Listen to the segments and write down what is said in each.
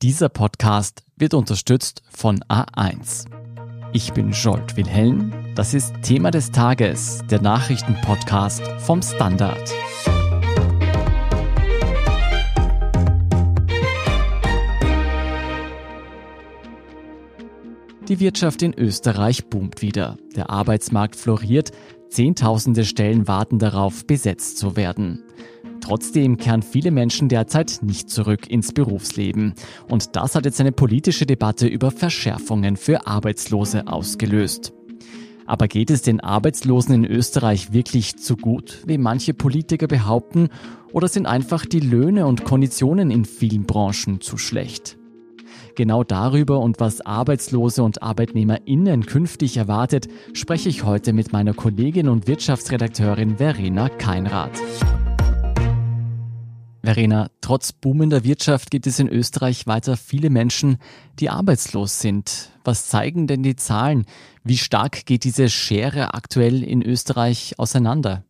Dieser Podcast wird unterstützt von A1. Ich bin Jolt Wilhelm. Das ist Thema des Tages, der Nachrichtenpodcast vom Standard. Die Wirtschaft in Österreich boomt wieder. Der Arbeitsmarkt floriert. Zehntausende Stellen warten darauf, besetzt zu werden. Trotzdem kehren viele Menschen derzeit nicht zurück ins Berufsleben. Und das hat jetzt eine politische Debatte über Verschärfungen für Arbeitslose ausgelöst. Aber geht es den Arbeitslosen in Österreich wirklich zu gut, wie manche Politiker behaupten, oder sind einfach die Löhne und Konditionen in vielen Branchen zu schlecht? Genau darüber und was Arbeitslose und ArbeitnehmerInnen künftig erwartet, spreche ich heute mit meiner Kollegin und Wirtschaftsredakteurin Verena Keinrath. Verena, trotz boomender Wirtschaft gibt es in Österreich weiter viele Menschen, die arbeitslos sind. Was zeigen denn die Zahlen? Wie stark geht diese Schere aktuell in Österreich auseinander?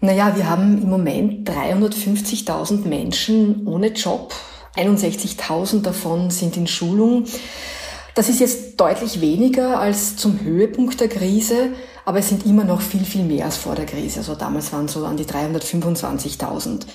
Naja, wir haben im Moment 350.000 Menschen ohne Job. 61.000 davon sind in Schulung. Das ist jetzt deutlich weniger als zum Höhepunkt der Krise, aber es sind immer noch viel, viel mehr als vor der Krise. Also damals waren es so an die 325.000.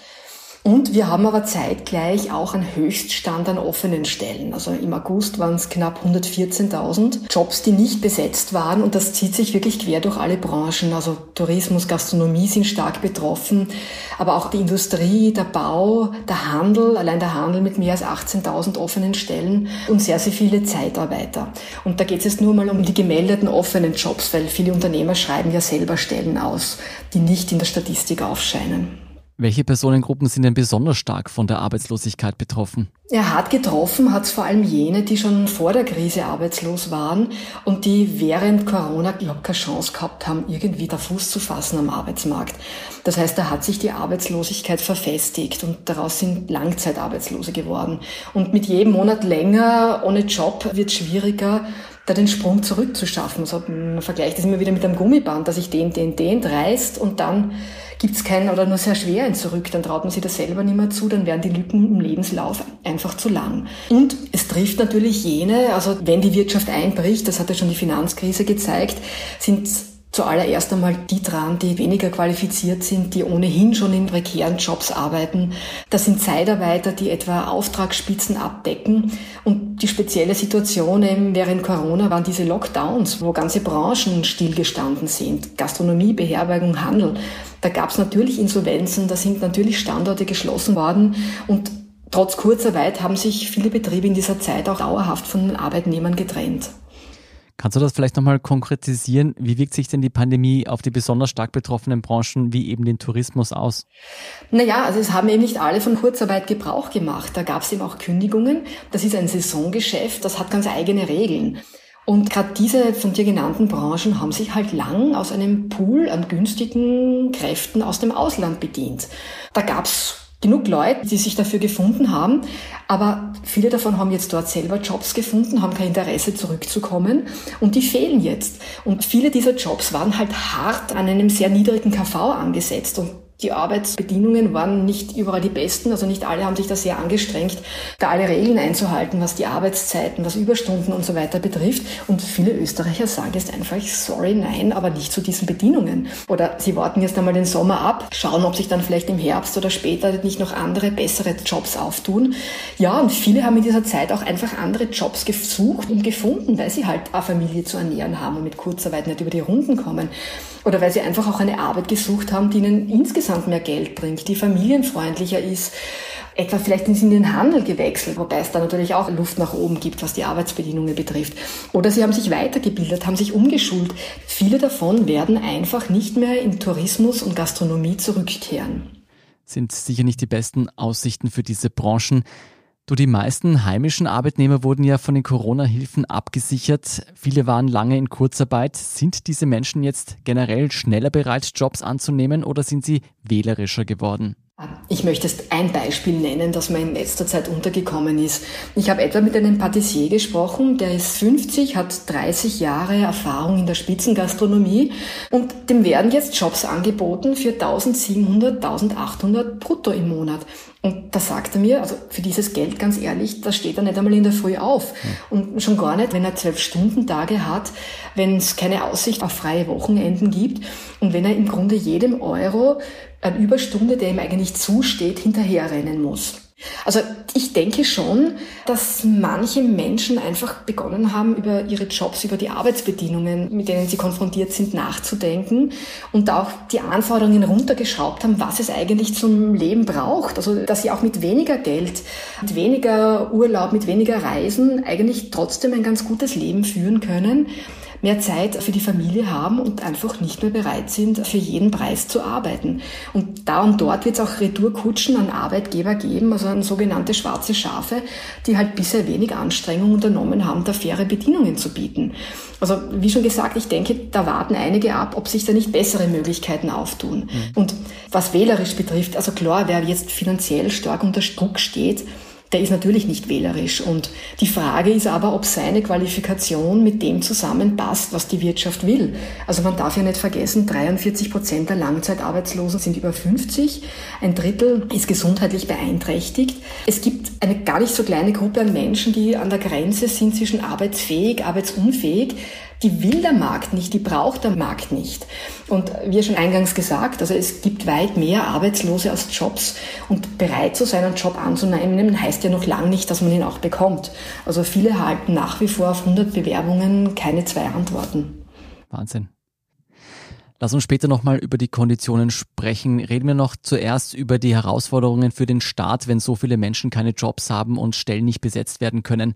Und wir haben aber zeitgleich auch einen Höchststand an offenen Stellen. Also im August waren es knapp 114.000 Jobs, die nicht besetzt waren. Und das zieht sich wirklich quer durch alle Branchen. Also Tourismus, Gastronomie sind stark betroffen. Aber auch die Industrie, der Bau, der Handel, allein der Handel mit mehr als 18.000 offenen Stellen und sehr, sehr viele Zeitarbeiter. Und da geht es jetzt nur mal um die gemeldeten offenen Jobs, weil viele Unternehmer schreiben ja selber Stellen aus, die nicht in der Statistik aufscheinen. Welche Personengruppen sind denn besonders stark von der Arbeitslosigkeit betroffen? Ja, hart getroffen hat es vor allem jene, die schon vor der Krise arbeitslos waren und die während Corona überhaupt keine Chance gehabt haben, irgendwie da Fuß zu fassen am Arbeitsmarkt. Das heißt, da hat sich die Arbeitslosigkeit verfestigt und daraus sind Langzeitarbeitslose geworden. Und mit jedem Monat länger ohne Job wird schwieriger, da den Sprung zurückzuschaffen. Also man vergleicht das immer wieder mit einem Gummiband, dass ich den, den, den reißt und dann gibt's keinen oder nur sehr schwer ein Zurück. Dann traut man sich das selber nicht mehr zu, dann werden die Lücken im Lebenslauf einfach zu lang. Und es trifft natürlich jene, also wenn die Wirtschaft einbricht, das hat ja schon die Finanzkrise gezeigt, sind zuallererst einmal die dran, die weniger qualifiziert sind, die ohnehin schon in prekären Jobs arbeiten. Das sind Zeitarbeiter, die etwa Auftragsspitzen abdecken. Und die spezielle Situation eben während Corona waren diese Lockdowns, wo ganze Branchen stillgestanden sind. Gastronomie, Beherbergung, Handel. Da gab es natürlich Insolvenzen, da sind natürlich Standorte geschlossen worden und Trotz Kurzarbeit haben sich viele Betriebe in dieser Zeit auch dauerhaft von den Arbeitnehmern getrennt. Kannst du das vielleicht nochmal konkretisieren? Wie wirkt sich denn die Pandemie auf die besonders stark betroffenen Branchen wie eben den Tourismus aus? Naja, also es haben eben nicht alle von Kurzarbeit Gebrauch gemacht. Da gab es eben auch Kündigungen. Das ist ein Saisongeschäft, das hat ganz eigene Regeln. Und gerade diese von dir genannten Branchen haben sich halt lang aus einem Pool an günstigen Kräften aus dem Ausland bedient. Da gab's genug Leute, die sich dafür gefunden haben, aber viele davon haben jetzt dort selber Jobs gefunden, haben kein Interesse zurückzukommen. Und die fehlen jetzt. Und viele dieser Jobs waren halt hart an einem sehr niedrigen KV angesetzt. Und die Arbeitsbedingungen waren nicht überall die besten, also nicht alle haben sich da sehr angestrengt, da alle Regeln einzuhalten, was die Arbeitszeiten, was Überstunden und so weiter betrifft. Und viele Österreicher sagen jetzt einfach, sorry, nein, aber nicht zu diesen Bedingungen. Oder sie warten jetzt einmal den Sommer ab, schauen, ob sich dann vielleicht im Herbst oder später nicht noch andere, bessere Jobs auftun. Ja, und viele haben in dieser Zeit auch einfach andere Jobs gesucht und gefunden, weil sie halt eine Familie zu ernähren haben und mit Kurzarbeit nicht über die Runden kommen. Oder weil sie einfach auch eine Arbeit gesucht haben, die ihnen insgesamt mehr Geld bringt, die familienfreundlicher ist. Etwa vielleicht sind sie in den Handel gewechselt, wobei es da natürlich auch Luft nach oben gibt, was die Arbeitsbedingungen betrifft. Oder sie haben sich weitergebildet, haben sich umgeschult. Viele davon werden einfach nicht mehr in Tourismus und Gastronomie zurückkehren. Sind sicher nicht die besten Aussichten für diese Branchen. Du, die meisten heimischen Arbeitnehmer wurden ja von den Corona-Hilfen abgesichert. Viele waren lange in Kurzarbeit. Sind diese Menschen jetzt generell schneller bereit, Jobs anzunehmen oder sind sie wählerischer geworden? Ich möchte jetzt ein Beispiel nennen, das mir in letzter Zeit untergekommen ist. Ich habe etwa mit einem Patissier gesprochen, der ist 50, hat 30 Jahre Erfahrung in der Spitzengastronomie und dem werden jetzt Jobs angeboten für 1700, 1800 brutto im Monat. Und da sagt er mir, also für dieses Geld, ganz ehrlich, da steht er nicht einmal in der Früh auf. Und schon gar nicht, wenn er zwölf Stunden Tage hat, wenn es keine Aussicht auf freie Wochenenden gibt und wenn er im Grunde jedem Euro eine Überstunde, der ihm eigentlich zusteht, hinterherrennen muss. Also ich denke schon, dass manche Menschen einfach begonnen haben, über ihre Jobs, über die Arbeitsbedingungen, mit denen sie konfrontiert sind, nachzudenken und auch die Anforderungen runtergeschraubt haben, was es eigentlich zum Leben braucht. Also dass sie auch mit weniger Geld, mit weniger Urlaub, mit weniger Reisen eigentlich trotzdem ein ganz gutes Leben führen können mehr Zeit für die Familie haben und einfach nicht mehr bereit sind, für jeden Preis zu arbeiten. Und da und dort wird es auch Retourkutschen an Arbeitgeber geben, also an sogenannte schwarze Schafe, die halt bisher wenig Anstrengung unternommen haben, da faire Bedingungen zu bieten. Also wie schon gesagt, ich denke, da warten einige ab, ob sich da nicht bessere Möglichkeiten auftun. Mhm. Und was wählerisch betrifft, also klar, wer jetzt finanziell stark unter Druck steht, der ist natürlich nicht wählerisch. Und die Frage ist aber, ob seine Qualifikation mit dem zusammenpasst, was die Wirtschaft will. Also man darf ja nicht vergessen, 43 Prozent der Langzeitarbeitslosen sind über 50. Ein Drittel ist gesundheitlich beeinträchtigt. Es gibt eine gar nicht so kleine Gruppe an Menschen, die an der Grenze sind zwischen arbeitsfähig, arbeitsunfähig. Die will der Markt nicht, die braucht der Markt nicht. Und wie schon eingangs gesagt, also es gibt weit mehr Arbeitslose als Jobs und bereit zu sein, einen Job anzunehmen, heißt ja noch lange nicht, dass man ihn auch bekommt. Also viele halten nach wie vor auf 100 Bewerbungen keine zwei Antworten. Wahnsinn. Lass uns später nochmal über die Konditionen sprechen. Reden wir noch zuerst über die Herausforderungen für den Staat, wenn so viele Menschen keine Jobs haben und Stellen nicht besetzt werden können.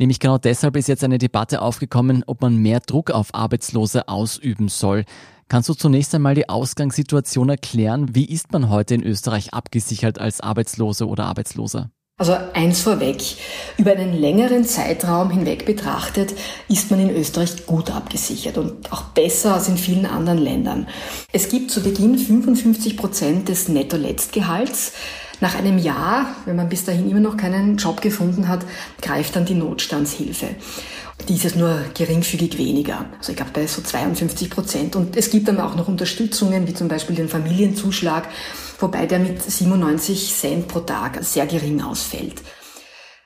Nämlich genau deshalb ist jetzt eine Debatte aufgekommen, ob man mehr Druck auf Arbeitslose ausüben soll. Kannst du zunächst einmal die Ausgangssituation erklären? Wie ist man heute in Österreich abgesichert als Arbeitslose oder Arbeitsloser? Also eins vorweg, über einen längeren Zeitraum hinweg betrachtet, ist man in Österreich gut abgesichert und auch besser als in vielen anderen Ländern. Es gibt zu Beginn 55 Prozent des Netto-Letztgehalts. Nach einem Jahr, wenn man bis dahin immer noch keinen Job gefunden hat, greift dann die Notstandshilfe. Dieses nur geringfügig weniger, also ich glaube bei so 52 Prozent. Und es gibt dann auch noch Unterstützungen, wie zum Beispiel den Familienzuschlag, wobei der mit 97 Cent pro Tag sehr gering ausfällt.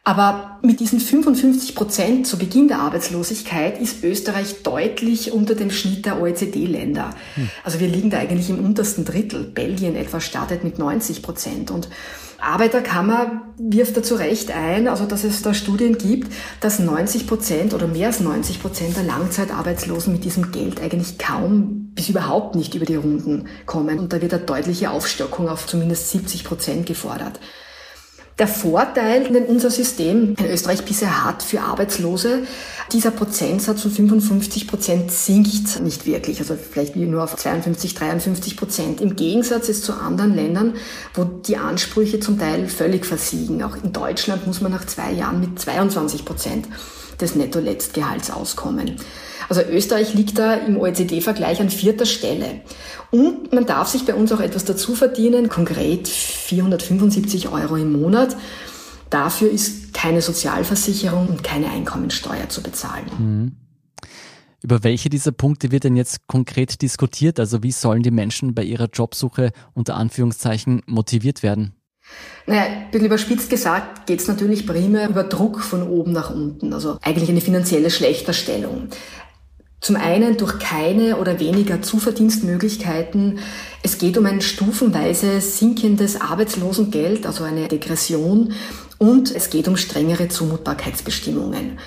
Aber mit diesen 55 Prozent zu Beginn der Arbeitslosigkeit ist Österreich deutlich unter dem Schnitt der OECD-Länder. Hm. Also wir liegen da eigentlich im untersten Drittel. Belgien etwa startet mit 90 Prozent. Und Arbeiterkammer wirft dazu recht ein, also dass es da Studien gibt, dass 90 Prozent oder mehr als 90 Prozent der Langzeitarbeitslosen mit diesem Geld eigentlich kaum bis überhaupt nicht über die Runden kommen. Und da wird eine deutliche Aufstockung auf zumindest 70 Prozent gefordert. Der Vorteil, den unser System in Österreich bisher hat für Arbeitslose, dieser Prozentsatz von 55 Prozent sinkt nicht wirklich, also vielleicht nur auf 52, 53 Prozent. Im Gegensatz ist zu anderen Ländern, wo die Ansprüche zum Teil völlig versiegen. Auch in Deutschland muss man nach zwei Jahren mit 22 Prozent des Netto-Letztgehalts auskommen. Also Österreich liegt da im OECD-Vergleich an vierter Stelle. Und man darf sich bei uns auch etwas dazu verdienen, konkret 475 Euro im Monat. Dafür ist keine Sozialversicherung und keine Einkommensteuer zu bezahlen. Mhm. Über welche dieser Punkte wird denn jetzt konkret diskutiert? Also wie sollen die Menschen bei ihrer Jobsuche unter Anführungszeichen motiviert werden? Naja, ein bisschen überspitzt gesagt geht es natürlich primär über Druck von oben nach unten, also eigentlich eine finanzielle Schlechterstellung. Zum einen durch keine oder weniger Zuverdienstmöglichkeiten. Es geht um ein stufenweise sinkendes Arbeitslosengeld, also eine Degression. Und es geht um strengere Zumutbarkeitsbestimmungen.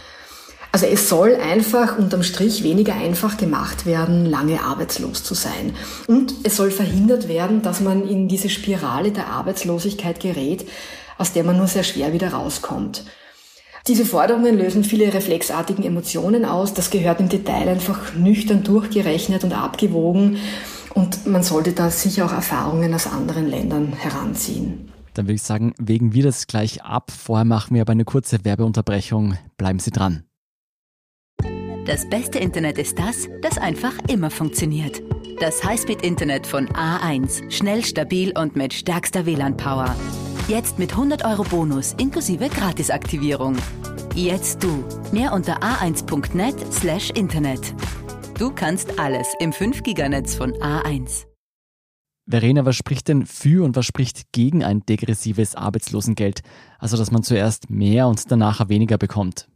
Also es soll einfach unterm Strich weniger einfach gemacht werden, lange arbeitslos zu sein. Und es soll verhindert werden, dass man in diese Spirale der Arbeitslosigkeit gerät, aus der man nur sehr schwer wieder rauskommt. Diese Forderungen lösen viele reflexartigen Emotionen aus. Das gehört im Detail einfach nüchtern durchgerechnet und abgewogen. Und man sollte da sicher auch Erfahrungen aus anderen Ländern heranziehen. Dann würde ich sagen, wägen wir das gleich ab. Vorher machen wir aber eine kurze Werbeunterbrechung. Bleiben Sie dran. Das beste Internet ist das, das einfach immer funktioniert. Das Highspeed-Internet von A1. Schnell, stabil und mit stärkster WLAN-Power. Jetzt mit 100 Euro Bonus inklusive Gratisaktivierung. Jetzt du. Mehr unter a1.net slash Internet. Du kannst alles im 5-Giganetz von A1. Verena, was spricht denn für und was spricht gegen ein degressives Arbeitslosengeld? Also, dass man zuerst mehr und danach weniger bekommt.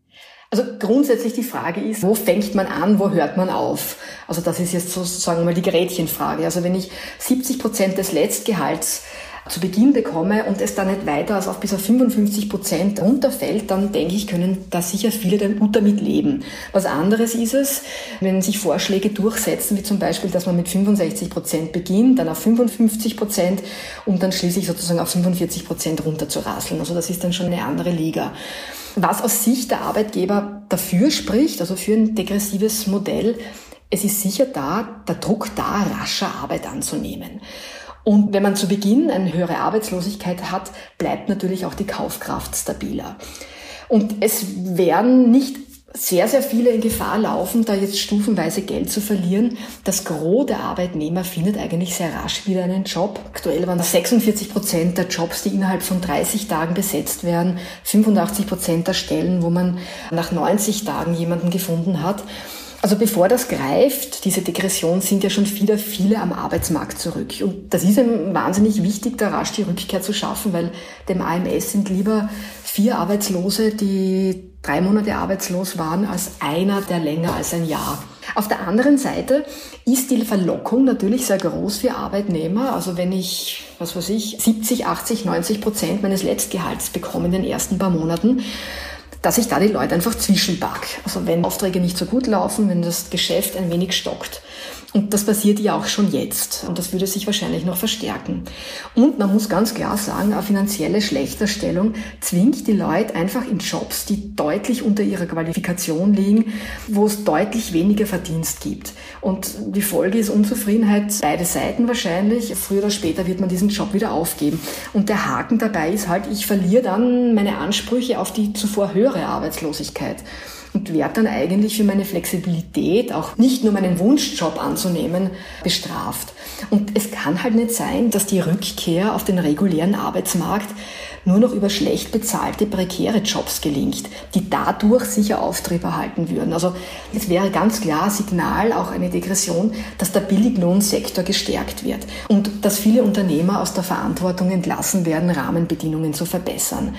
Also grundsätzlich die Frage ist, wo fängt man an, wo hört man auf? Also das ist jetzt sozusagen mal die Gretchenfrage. Also wenn ich 70 Prozent des Letztgehalts zu Beginn bekomme und es dann nicht weiter als auf bis auf 55 Prozent runterfällt, dann denke ich, können da sicher viele dann gut damit leben. Was anderes ist es, wenn sich Vorschläge durchsetzen, wie zum Beispiel, dass man mit 65 Prozent beginnt, dann auf 55 Prozent, um dann schließlich sozusagen auf 45 Prozent runterzurasseln. Also das ist dann schon eine andere Liga. Was aus Sicht der Arbeitgeber dafür spricht, also für ein degressives Modell, es ist sicher da, der Druck da, rascher Arbeit anzunehmen. Und wenn man zu Beginn eine höhere Arbeitslosigkeit hat, bleibt natürlich auch die Kaufkraft stabiler. Und es werden nicht sehr, sehr viele in Gefahr laufen, da jetzt stufenweise Geld zu verlieren. Das Gros der Arbeitnehmer findet eigentlich sehr rasch wieder einen Job. Aktuell waren das 46 Prozent der Jobs, die innerhalb von 30 Tagen besetzt werden, 85 Prozent der Stellen, wo man nach 90 Tagen jemanden gefunden hat. Also bevor das greift, diese Degression, sind ja schon viele, viele am Arbeitsmarkt zurück. Und das ist ihm wahnsinnig wichtig, da rasch die Rückkehr zu schaffen, weil dem AMS sind lieber vier Arbeitslose, die drei Monate arbeitslos waren, als einer, der länger als ein Jahr. Auf der anderen Seite ist die Verlockung natürlich sehr groß für Arbeitnehmer. Also wenn ich, was weiß ich, 70, 80, 90 Prozent meines Letztgehalts bekomme in den ersten paar Monaten, dass ich da die Leute einfach zwischenpack. Also wenn Aufträge nicht so gut laufen, wenn das Geschäft ein wenig stockt. Und das passiert ja auch schon jetzt. Und das würde sich wahrscheinlich noch verstärken. Und man muss ganz klar sagen, eine finanzielle Schlechterstellung zwingt die Leute einfach in Jobs, die deutlich unter ihrer Qualifikation liegen, wo es deutlich weniger Verdienst gibt. Und die Folge ist Unzufriedenheit beide Seiten wahrscheinlich. Früher oder später wird man diesen Job wieder aufgeben. Und der Haken dabei ist halt, ich verliere dann meine Ansprüche auf die zuvor höhere Arbeitslosigkeit und werde dann eigentlich für meine Flexibilität, auch nicht nur meinen Wunschjob anzunehmen, bestraft. Und es kann halt nicht sein, dass die Rückkehr auf den regulären Arbeitsmarkt nur noch über schlecht bezahlte, prekäre Jobs gelingt, die dadurch sicher Auftrieb erhalten würden. Also es wäre ganz klar Signal, auch eine Degression, dass der Billiglohnsektor gestärkt wird und dass viele Unternehmer aus der Verantwortung entlassen werden, Rahmenbedingungen zu verbessern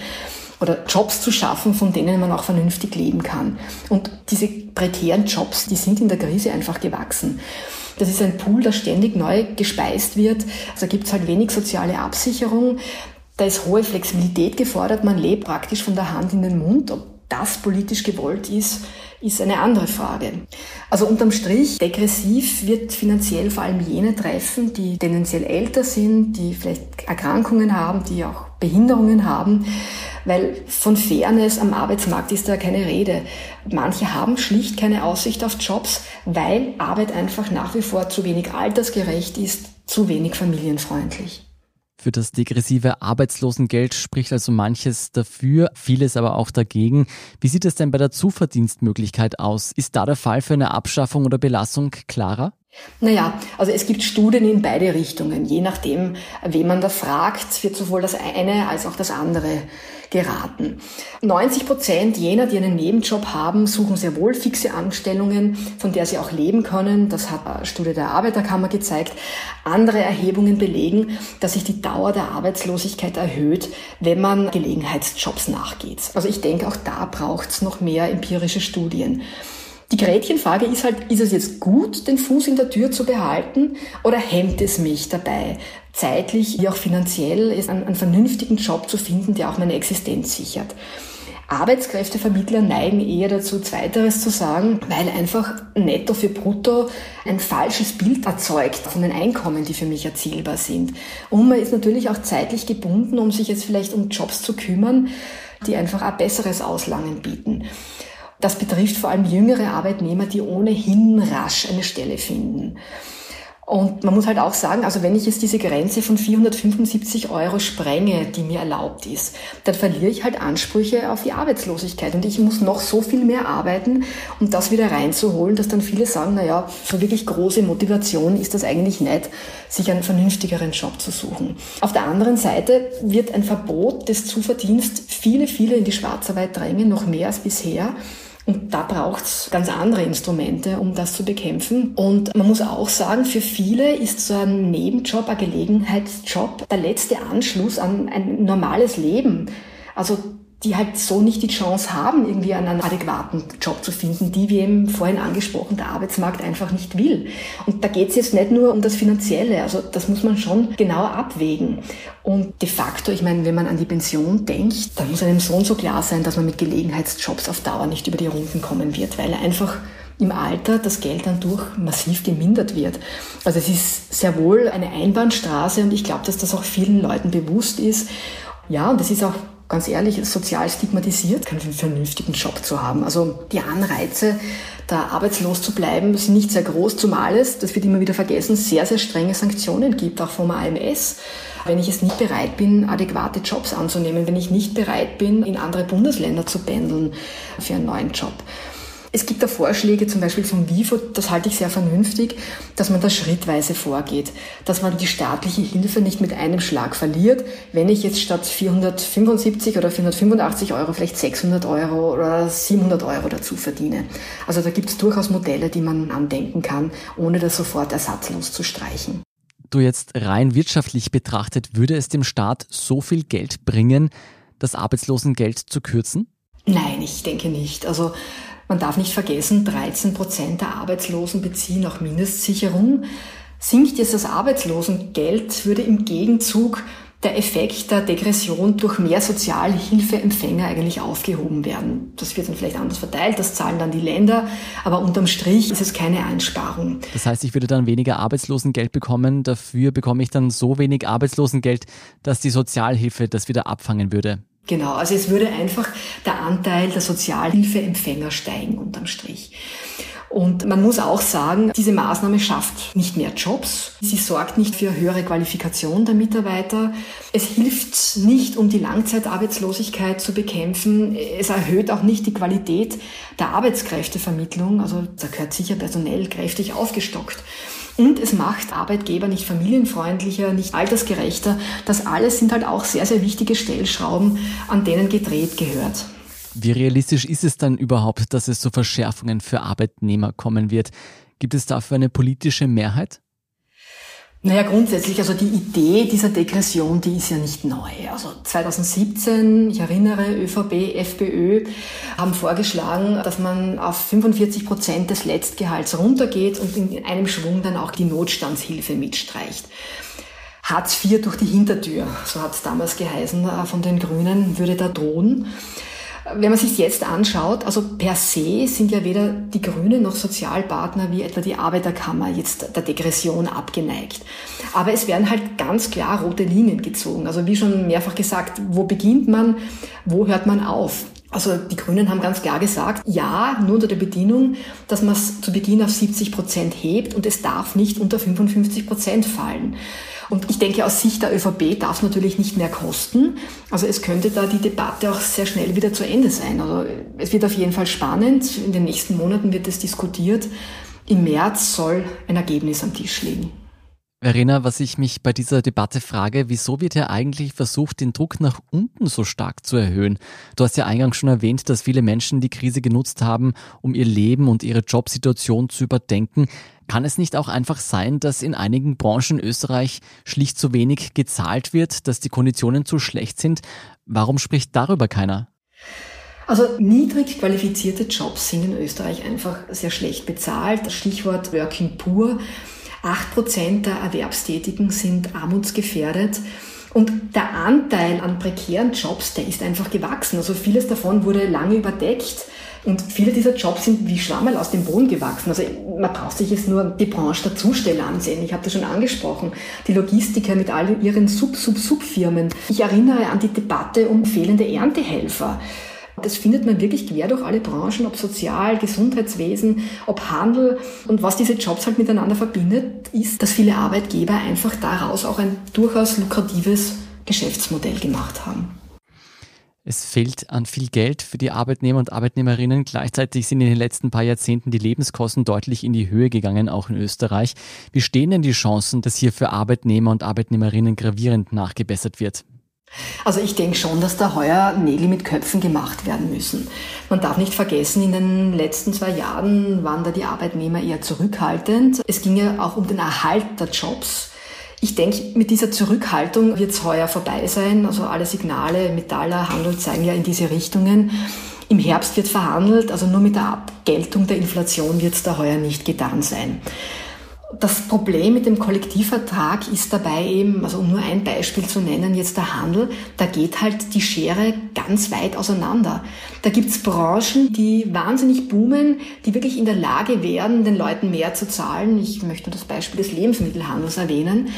oder Jobs zu schaffen, von denen man auch vernünftig leben kann. Und diese prekären Jobs, die sind in der Krise einfach gewachsen. Das ist ein Pool, der ständig neu gespeist wird. Also gibt es halt wenig soziale Absicherung. Da ist hohe Flexibilität gefordert. Man lebt praktisch von der Hand in den Mund. Ob das politisch gewollt ist, ist eine andere Frage. Also unterm Strich, degressiv wird finanziell vor allem jene treffen, die tendenziell älter sind, die vielleicht Erkrankungen haben, die auch Behinderungen haben, weil von Fairness am Arbeitsmarkt ist da keine Rede. Manche haben schlicht keine Aussicht auf Jobs, weil Arbeit einfach nach wie vor zu wenig altersgerecht ist, zu wenig familienfreundlich. Für das degressive Arbeitslosengeld spricht also manches dafür, vieles aber auch dagegen. Wie sieht es denn bei der Zuverdienstmöglichkeit aus? Ist da der Fall für eine Abschaffung oder Belassung klarer? Naja, also es gibt Studien in beide Richtungen. Je nachdem, wen man da fragt, wird sowohl das eine als auch das andere geraten. 90 Prozent jener, die einen Nebenjob haben, suchen sehr wohl fixe Anstellungen, von der sie auch leben können. Das hat eine Studie der Arbeiterkammer gezeigt. Andere Erhebungen belegen, dass sich die Dauer der Arbeitslosigkeit erhöht, wenn man Gelegenheitsjobs nachgeht. Also ich denke, auch da braucht es noch mehr empirische Studien. Die Gretchenfrage ist halt, ist es jetzt gut, den Fuß in der Tür zu behalten oder hemmt es mich dabei, zeitlich wie auch finanziell einen, einen vernünftigen Job zu finden, der auch meine Existenz sichert? Arbeitskräftevermittler neigen eher dazu, Zweiteres zu sagen, weil einfach netto für brutto ein falsches Bild erzeugt von den Einkommen, die für mich erzielbar sind. Und man ist natürlich auch zeitlich gebunden, um sich jetzt vielleicht um Jobs zu kümmern, die einfach ein besseres Auslangen bieten. Das betrifft vor allem jüngere Arbeitnehmer, die ohnehin rasch eine Stelle finden. Und man muss halt auch sagen, also wenn ich jetzt diese Grenze von 475 Euro sprenge, die mir erlaubt ist, dann verliere ich halt Ansprüche auf die Arbeitslosigkeit. Und ich muss noch so viel mehr arbeiten, um das wieder reinzuholen, dass dann viele sagen, na ja, so wirklich große Motivation ist das eigentlich nicht, sich einen vernünftigeren Job zu suchen. Auf der anderen Seite wird ein Verbot des Zuverdienst viele, viele in die Schwarzarbeit drängen, noch mehr als bisher. Und da braucht es ganz andere Instrumente, um das zu bekämpfen. Und man muss auch sagen, für viele ist so ein Nebenjob, ein Gelegenheitsjob der letzte Anschluss an ein normales Leben. Also die halt so nicht die Chance haben, irgendwie einen adäquaten Job zu finden, die, wie eben vorhin angesprochen, der Arbeitsmarkt einfach nicht will. Und da geht es jetzt nicht nur um das Finanzielle, also das muss man schon genau abwägen. Und de facto, ich meine, wenn man an die Pension denkt, dann muss einem so und so klar sein, dass man mit Gelegenheitsjobs auf Dauer nicht über die Runden kommen wird, weil einfach im Alter das Geld dann durch massiv gemindert wird. Also es ist sehr wohl eine Einbahnstraße und ich glaube, dass das auch vielen Leuten bewusst ist. Ja, und es ist auch ganz ehrlich, sozial stigmatisiert, keinen vernünftigen Job zu haben. Also die Anreize, da arbeitslos zu bleiben, sind nicht sehr groß, zumal es, das wird immer wieder vergessen, sehr, sehr strenge Sanktionen gibt, auch vom AMS. Wenn ich es nicht bereit bin, adäquate Jobs anzunehmen, wenn ich nicht bereit bin, in andere Bundesländer zu pendeln für einen neuen Job. Es gibt da Vorschläge, zum Beispiel vom WIFO, das halte ich sehr vernünftig, dass man da schrittweise vorgeht, dass man die staatliche Hilfe nicht mit einem Schlag verliert, wenn ich jetzt statt 475 oder 485 Euro vielleicht 600 Euro oder 700 Euro dazu verdiene. Also da gibt es durchaus Modelle, die man andenken kann, ohne das sofort ersatzlos zu streichen. Du jetzt rein wirtschaftlich betrachtet, würde es dem Staat so viel Geld bringen, das Arbeitslosengeld zu kürzen? Nein, ich denke nicht. Also man darf nicht vergessen, 13 Prozent der Arbeitslosen beziehen auch Mindestsicherung. Sinkt jetzt das Arbeitslosengeld, würde im Gegenzug der Effekt der Degression durch mehr Sozialhilfeempfänger eigentlich aufgehoben werden. Das wird dann vielleicht anders verteilt, das zahlen dann die Länder, aber unterm Strich ist es keine Einsparung. Das heißt, ich würde dann weniger Arbeitslosengeld bekommen, dafür bekomme ich dann so wenig Arbeitslosengeld, dass die Sozialhilfe das wieder abfangen würde. Genau, also es würde einfach der Anteil der Sozialhilfeempfänger steigen unterm Strich. Und man muss auch sagen, diese Maßnahme schafft nicht mehr Jobs. Sie sorgt nicht für höhere Qualifikation der Mitarbeiter. Es hilft nicht, um die Langzeitarbeitslosigkeit zu bekämpfen. Es erhöht auch nicht die Qualität der Arbeitskräftevermittlung. Also da gehört sicher personell kräftig aufgestockt. Und es macht Arbeitgeber nicht familienfreundlicher, nicht altersgerechter. Das alles sind halt auch sehr, sehr wichtige Stellschrauben, an denen gedreht gehört. Wie realistisch ist es dann überhaupt, dass es zu Verschärfungen für Arbeitnehmer kommen wird? Gibt es dafür eine politische Mehrheit? Naja, grundsätzlich, also die Idee dieser Degression, die ist ja nicht neu. Also 2017, ich erinnere, ÖVP, FPÖ haben vorgeschlagen, dass man auf 45 Prozent des Letztgehalts runtergeht und in einem Schwung dann auch die Notstandshilfe mitstreicht. Hartz IV durch die Hintertür, so hat es damals geheißen, äh, von den Grünen, würde da drohen. Wenn man sich jetzt anschaut, also per se sind ja weder die Grünen noch Sozialpartner wie etwa die Arbeiterkammer jetzt der Degression abgeneigt. Aber es werden halt ganz klar rote Linien gezogen. Also wie schon mehrfach gesagt, wo beginnt man, wo hört man auf? Also die Grünen haben ganz klar gesagt, ja, nur unter der Bedingung, dass man es zu Beginn auf 70 Prozent hebt und es darf nicht unter 55 Prozent fallen. Und ich denke, aus Sicht der ÖVP darf es natürlich nicht mehr kosten. Also es könnte da die Debatte auch sehr schnell wieder zu Ende sein. Also es wird auf jeden Fall spannend. In den nächsten Monaten wird es diskutiert. Im März soll ein Ergebnis am Tisch liegen. Verena, was ich mich bei dieser Debatte frage, wieso wird ja eigentlich versucht, den Druck nach unten so stark zu erhöhen? Du hast ja eingangs schon erwähnt, dass viele Menschen die Krise genutzt haben, um ihr Leben und ihre Jobsituation zu überdenken. Kann es nicht auch einfach sein, dass in einigen Branchen Österreich schlicht zu wenig gezahlt wird, dass die Konditionen zu schlecht sind? Warum spricht darüber keiner? Also niedrig qualifizierte Jobs sind in Österreich einfach sehr schlecht bezahlt. Das Stichwort Working Poor. Acht Prozent der Erwerbstätigen sind armutsgefährdet. Und der Anteil an prekären Jobs, der ist einfach gewachsen. Also vieles davon wurde lange überdeckt. Und viele dieser Jobs sind wie Schwammerl aus dem Boden gewachsen. Also man braucht sich jetzt nur die Branche der Zusteller ansehen. Ich habe das schon angesprochen. Die Logistiker mit all ihren Sub-Sub-Sub-Firmen. Ich erinnere an die Debatte um fehlende Erntehelfer. Das findet man wirklich quer durch alle Branchen, ob Sozial, Gesundheitswesen, ob Handel. Und was diese Jobs halt miteinander verbindet, ist, dass viele Arbeitgeber einfach daraus auch ein durchaus lukratives Geschäftsmodell gemacht haben. Es fehlt an viel Geld für die Arbeitnehmer und Arbeitnehmerinnen. Gleichzeitig sind in den letzten paar Jahrzehnten die Lebenskosten deutlich in die Höhe gegangen, auch in Österreich. Wie stehen denn die Chancen, dass hier für Arbeitnehmer und Arbeitnehmerinnen gravierend nachgebessert wird? Also ich denke schon, dass da heuer Nägel mit Köpfen gemacht werden müssen. Man darf nicht vergessen, in den letzten zwei Jahren waren da die Arbeitnehmer eher zurückhaltend. Es ging ja auch um den Erhalt der Jobs. Ich denke, mit dieser Zurückhaltung wird es heuer vorbei sein. Also alle Signale, Metaller, Handel zeigen ja in diese Richtungen. Im Herbst wird verhandelt, also nur mit der Abgeltung der Inflation wird es da heuer nicht getan sein. Das Problem mit dem Kollektivvertrag ist dabei eben, also um nur ein Beispiel zu nennen, jetzt der Handel, da geht halt die Schere ganz weit auseinander. Da gibt's Branchen, die wahnsinnig boomen, die wirklich in der Lage wären, den Leuten mehr zu zahlen. Ich möchte das Beispiel des Lebensmittelhandels erwähnen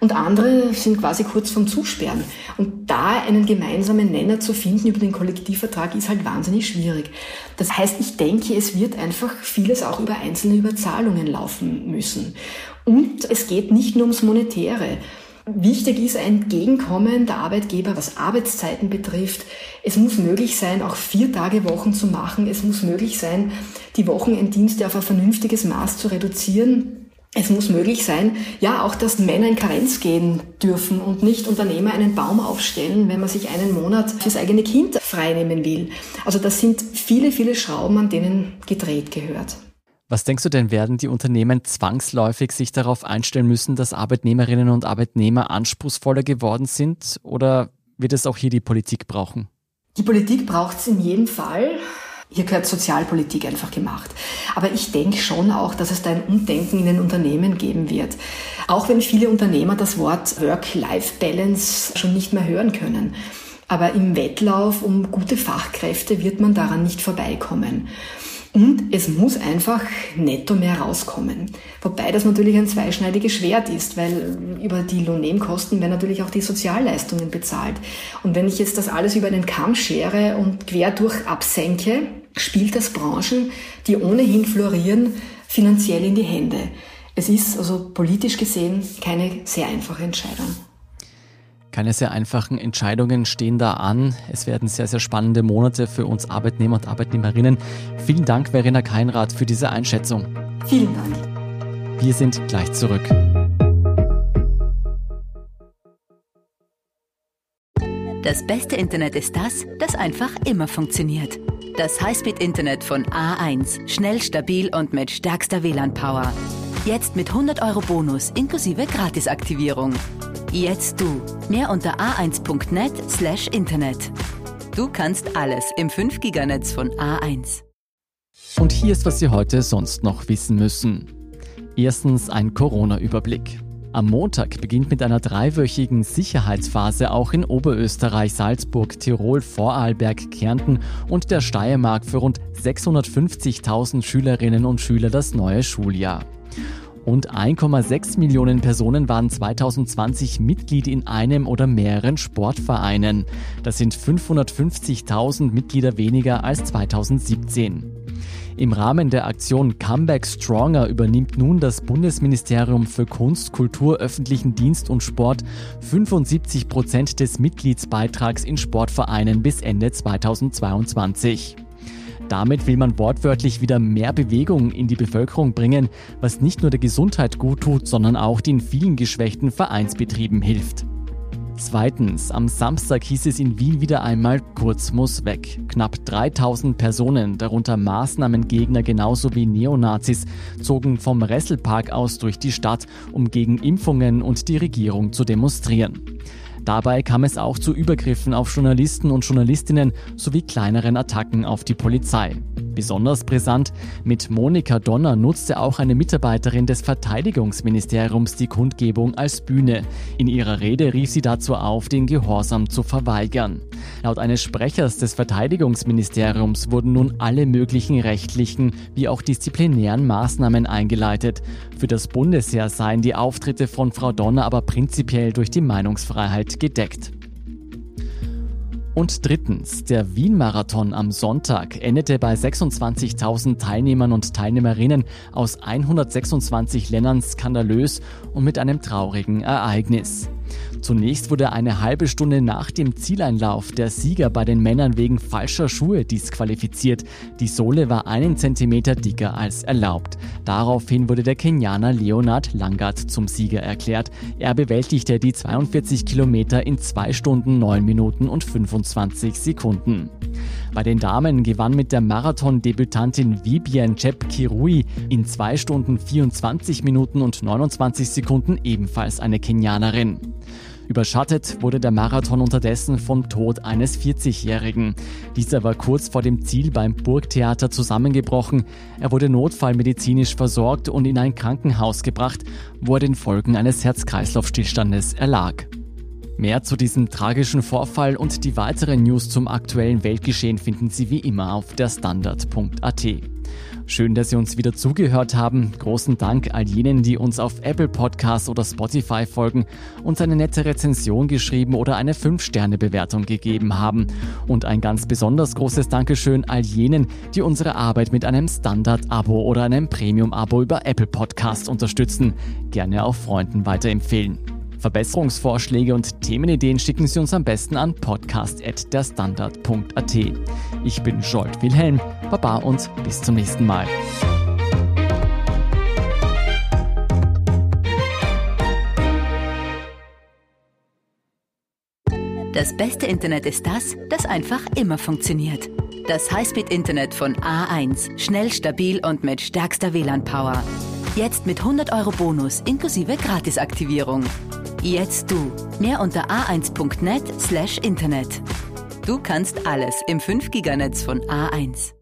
und andere sind quasi kurz vorm Zusperren. Und da einen gemeinsamen Nenner zu finden über den Kollektivvertrag ist halt wahnsinnig schwierig. Das heißt, ich denke, es wird einfach vieles auch über einzelne Überzahlungen laufen müssen. Und es geht nicht nur ums Monetäre. Wichtig ist ein Entgegenkommen der Arbeitgeber, was Arbeitszeiten betrifft. Es muss möglich sein, auch vier Tage Wochen zu machen. Es muss möglich sein, die Wochenenddienste auf ein vernünftiges Maß zu reduzieren. Es muss möglich sein, ja, auch, dass Männer in Karenz gehen dürfen und nicht Unternehmer einen Baum aufstellen, wenn man sich einen Monat fürs eigene Kind freinehmen will. Also das sind viele, viele Schrauben, an denen gedreht gehört. Was denkst du denn, werden die Unternehmen zwangsläufig sich darauf einstellen müssen, dass Arbeitnehmerinnen und Arbeitnehmer anspruchsvoller geworden sind? Oder wird es auch hier die Politik brauchen? Die Politik braucht es in jedem Fall. Hier gehört Sozialpolitik einfach gemacht. Aber ich denke schon auch, dass es da ein Umdenken in den Unternehmen geben wird. Auch wenn viele Unternehmer das Wort Work-Life-Balance schon nicht mehr hören können. Aber im Wettlauf um gute Fachkräfte wird man daran nicht vorbeikommen. Und es muss einfach netto mehr rauskommen. Wobei das natürlich ein zweischneidiges Schwert ist, weil über die Lohnnebenkosten werden natürlich auch die Sozialleistungen bezahlt. Und wenn ich jetzt das alles über einen Kamm schere und quer durch absenke, spielt das Branchen, die ohnehin florieren, finanziell in die Hände. Es ist also politisch gesehen keine sehr einfache Entscheidung. Keine sehr einfachen Entscheidungen stehen da an. Es werden sehr, sehr spannende Monate für uns Arbeitnehmer und Arbeitnehmerinnen. Vielen Dank, Verena Keinrad, für diese Einschätzung. Vielen Dank. Wir sind gleich zurück. Das beste Internet ist das, das einfach immer funktioniert. Das Highspeed-Internet von A1. Schnell, stabil und mit stärkster WLAN-Power. Jetzt mit 100 Euro Bonus inklusive Gratisaktivierung. Jetzt du. Mehr unter a1.net slash Internet. Du kannst alles im 5-Giganetz von A1. Und hier ist, was Sie heute sonst noch wissen müssen. Erstens ein Corona-Überblick. Am Montag beginnt mit einer dreiwöchigen Sicherheitsphase auch in Oberösterreich, Salzburg, Tirol, Vorarlberg, Kärnten und der Steiermark für rund 650.000 Schülerinnen und Schüler das neue Schuljahr. Rund 1,6 Millionen Personen waren 2020 Mitglied in einem oder mehreren Sportvereinen. Das sind 550.000 Mitglieder weniger als 2017. Im Rahmen der Aktion Comeback Stronger übernimmt nun das Bundesministerium für Kunst, Kultur, öffentlichen Dienst und Sport 75 Prozent des Mitgliedsbeitrags in Sportvereinen bis Ende 2022. Damit will man wortwörtlich wieder mehr Bewegung in die Bevölkerung bringen, was nicht nur der Gesundheit gut tut, sondern auch den vielen geschwächten Vereinsbetrieben hilft. Zweitens, am Samstag hieß es in Wien wieder einmal, Kurz muss weg. Knapp 3000 Personen, darunter Maßnahmengegner genauso wie Neonazis, zogen vom Resselpark aus durch die Stadt, um gegen Impfungen und die Regierung zu demonstrieren. Dabei kam es auch zu Übergriffen auf Journalisten und Journalistinnen sowie kleineren Attacken auf die Polizei. Besonders brisant, mit Monika Donner nutzte auch eine Mitarbeiterin des Verteidigungsministeriums die Kundgebung als Bühne. In ihrer Rede rief sie dazu auf, den Gehorsam zu verweigern. Laut eines Sprechers des Verteidigungsministeriums wurden nun alle möglichen rechtlichen wie auch disziplinären Maßnahmen eingeleitet. Für das Bundesheer seien die Auftritte von Frau Donner aber prinzipiell durch die Meinungsfreiheit gedeckt. Und drittens, der Wien-Marathon am Sonntag endete bei 26.000 Teilnehmern und Teilnehmerinnen aus 126 Ländern skandalös und mit einem traurigen Ereignis. Zunächst wurde eine halbe Stunde nach dem Zieleinlauf der Sieger bei den Männern wegen falscher Schuhe disqualifiziert. Die Sohle war einen Zentimeter dicker als erlaubt. Daraufhin wurde der Kenianer Leonard Langard zum Sieger erklärt. Er bewältigte die 42 Kilometer in 2 Stunden 9 Minuten und 25 Sekunden. Bei den Damen gewann mit der Marathon-Debütantin Vivian Chep Kirui in 2 Stunden 24 Minuten und 29 Sekunden ebenfalls eine Kenianerin. Überschattet wurde der Marathon unterdessen vom Tod eines 40-Jährigen. Dieser war kurz vor dem Ziel beim Burgtheater zusammengebrochen. Er wurde notfallmedizinisch versorgt und in ein Krankenhaus gebracht, wo er den Folgen eines Herz-Kreislauf-Stillstandes erlag. Mehr zu diesem tragischen Vorfall und die weiteren News zum aktuellen Weltgeschehen finden Sie wie immer auf der Standard.at. Schön, dass Sie uns wieder zugehört haben. Großen Dank all jenen, die uns auf Apple Podcasts oder Spotify folgen, uns eine nette Rezension geschrieben oder eine 5-Sterne-Bewertung gegeben haben. Und ein ganz besonders großes Dankeschön all jenen, die unsere Arbeit mit einem Standard-Abo oder einem Premium-Abo über Apple Podcasts unterstützen. Gerne auch Freunden weiterempfehlen. Verbesserungsvorschläge und Themenideen schicken Sie uns am besten an podcast.derstandard.at. Ich bin Jolt Wilhelm, Baba und bis zum nächsten Mal. Das beste Internet ist das, das einfach immer funktioniert. Das Highspeed-Internet von A1. Schnell, stabil und mit stärkster WLAN-Power. Jetzt mit 100 Euro Bonus inklusive Gratisaktivierung. Jetzt du. Mehr unter a1.net slash Internet. Du kannst alles im 5-Giganetz von A1.